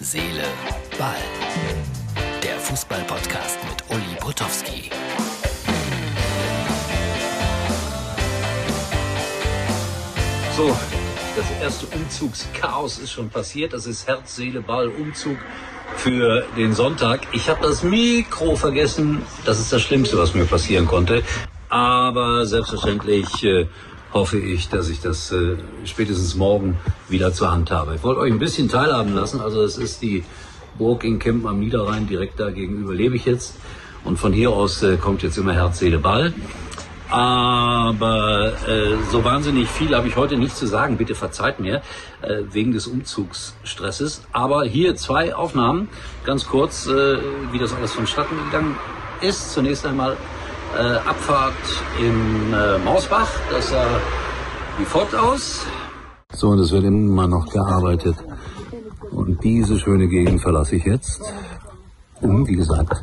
Seele, Ball. Der Fußball-Podcast mit Uli Potowski. So, das erste Umzugschaos ist schon passiert. Das ist Herz, Seele, Ball, Umzug für den Sonntag. Ich habe das Mikro vergessen. Das ist das Schlimmste, was mir passieren konnte. Aber selbstverständlich äh, hoffe ich, dass ich das äh, spätestens morgen wieder zur Hand habe. Ich wollte euch ein bisschen teilhaben lassen. Also es ist die Burg in Kempen am Niederrhein. Direkt da gegenüber lebe ich jetzt. Und von hier aus äh, kommt jetzt immer Herz, Seele, Ball. Aber äh, so wahnsinnig viel habe ich heute nicht zu sagen. Bitte verzeiht mir äh, wegen des Umzugsstresses. Aber hier zwei Aufnahmen, ganz kurz, äh, wie das alles vonstatten gegangen ist. Zunächst einmal äh, Abfahrt in äh, Mausbach. Das sah wie folgt aus. So, und es wird immer noch gearbeitet. Und diese schöne Gegend verlasse ich jetzt, um, wie gesagt,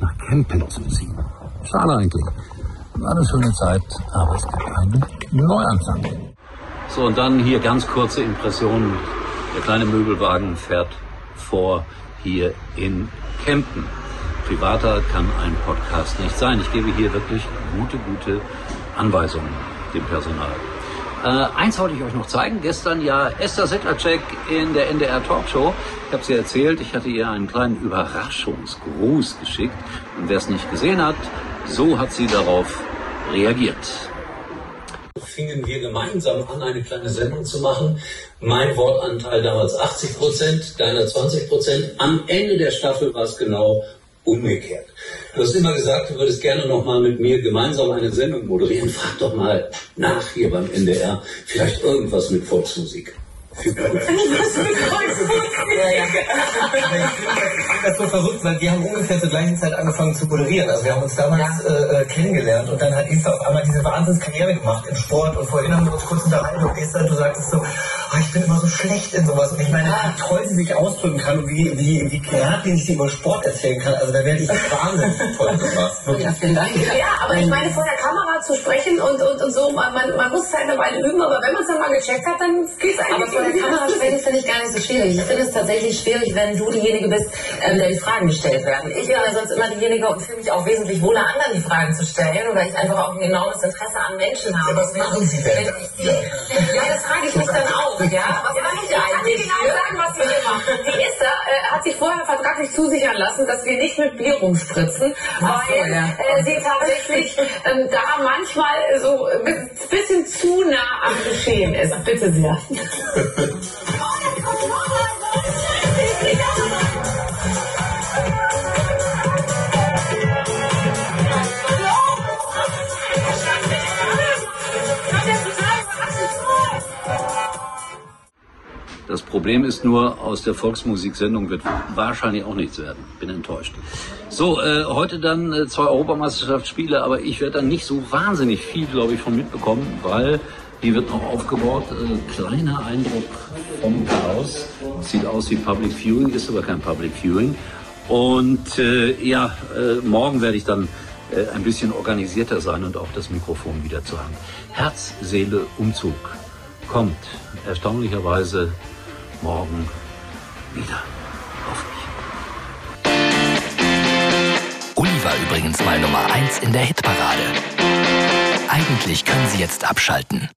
nach Kempen zu ziehen. Schade eigentlich. War eine schöne Zeit, aber es gibt einen Neuanfang. So, und dann hier ganz kurze Impressionen. Der kleine Möbelwagen fährt vor hier in Kempen. Privater kann ein Podcast nicht sein. Ich gebe hier wirklich gute, gute Anweisungen dem Personal. Äh, eins wollte ich euch noch zeigen. Gestern ja Esther Sedlacek in der NDR Talkshow. Ich habe sie erzählt, ich hatte ihr einen kleinen Überraschungsgruß geschickt. Und wer es nicht gesehen hat, so hat sie darauf reagiert. Fingen wir gemeinsam an, eine kleine Sendung zu machen. Mein Wortanteil damals 80 Prozent, deiner 20 Prozent. Am Ende der Staffel war es genau umgekehrt. Du hast immer gesagt, du würdest gerne noch mal mit mir gemeinsam eine Sendung moderieren. Frag doch mal nach hier beim NDR. Vielleicht irgendwas mit Volksmusik. Ja, ja. Ich das so verrückt, weil wir haben ungefähr zur gleichen Zeit angefangen zu moderieren. Also wir haben uns damals äh, kennengelernt und dann hat Esther auf einmal diese Wahnsinnskarriere gemacht im Sport und vorhin haben wir uns kurz unterhalten und Esther, du sagtest so, oh, ich bin immer so schlecht in sowas und ich meine, wie toll sie sich ausdrücken kann und wie, wie, wie geradlinig sie über Sport erzählen kann. Also da werde ich wahnsinnig toll gemacht. Wirklich. Ja, vielen Dank. Ja, aber ich meine, vor der Kamera zu sprechen und, und, und so, man, man, man muss es halt eine Weile üben, aber wenn man es dann mal gecheckt hat, dann geht es Aber eigentlich vor der Kamera sprechen finde ich gar nicht so schwierig. Ich finde es tatsächlich schwierig, wenn du diejenige bist, ähm, der die Fragen gestellt werden. Ich bin ja sonst immer diejenige und fühle mich auch wesentlich wohler, anderen die Fragen zu stellen, weil ich einfach auch ein enormes Interesse an Menschen habe. was machen Sie denn? Ja, das ich. Ja, was mache ich Ich kann dir eigentlich? genau sagen, was wir hier machen. Die Esther äh, hat sich vorher vertraglich zusichern lassen, dass wir nicht mit Bier rumspritzen, Ach so, weil ja. äh, sie tatsächlich ähm, da manchmal so ein bisschen zu nah am Geschehen ist. Bitte sehr. Das Problem ist nur, aus der Volksmusiksendung wird wahrscheinlich auch nichts werden. Bin enttäuscht. So, äh, heute dann äh, zwei Europameisterschaftsspiele, aber ich werde dann nicht so wahnsinnig viel, glaube ich, von mitbekommen, weil die wird noch aufgebaut. Äh, kleiner Eindruck vom Chaos. Sieht aus wie Public Viewing, ist aber kein Public Viewing. Und äh, ja, äh, morgen werde ich dann äh, ein bisschen organisierter sein und auch das Mikrofon wieder zur Hand. Herz, Seele, Umzug kommt erstaunlicherweise morgen wieder. Hoffe ich. Uli war übrigens mal Nummer 1 in der Hitparade. Eigentlich können Sie jetzt abschalten.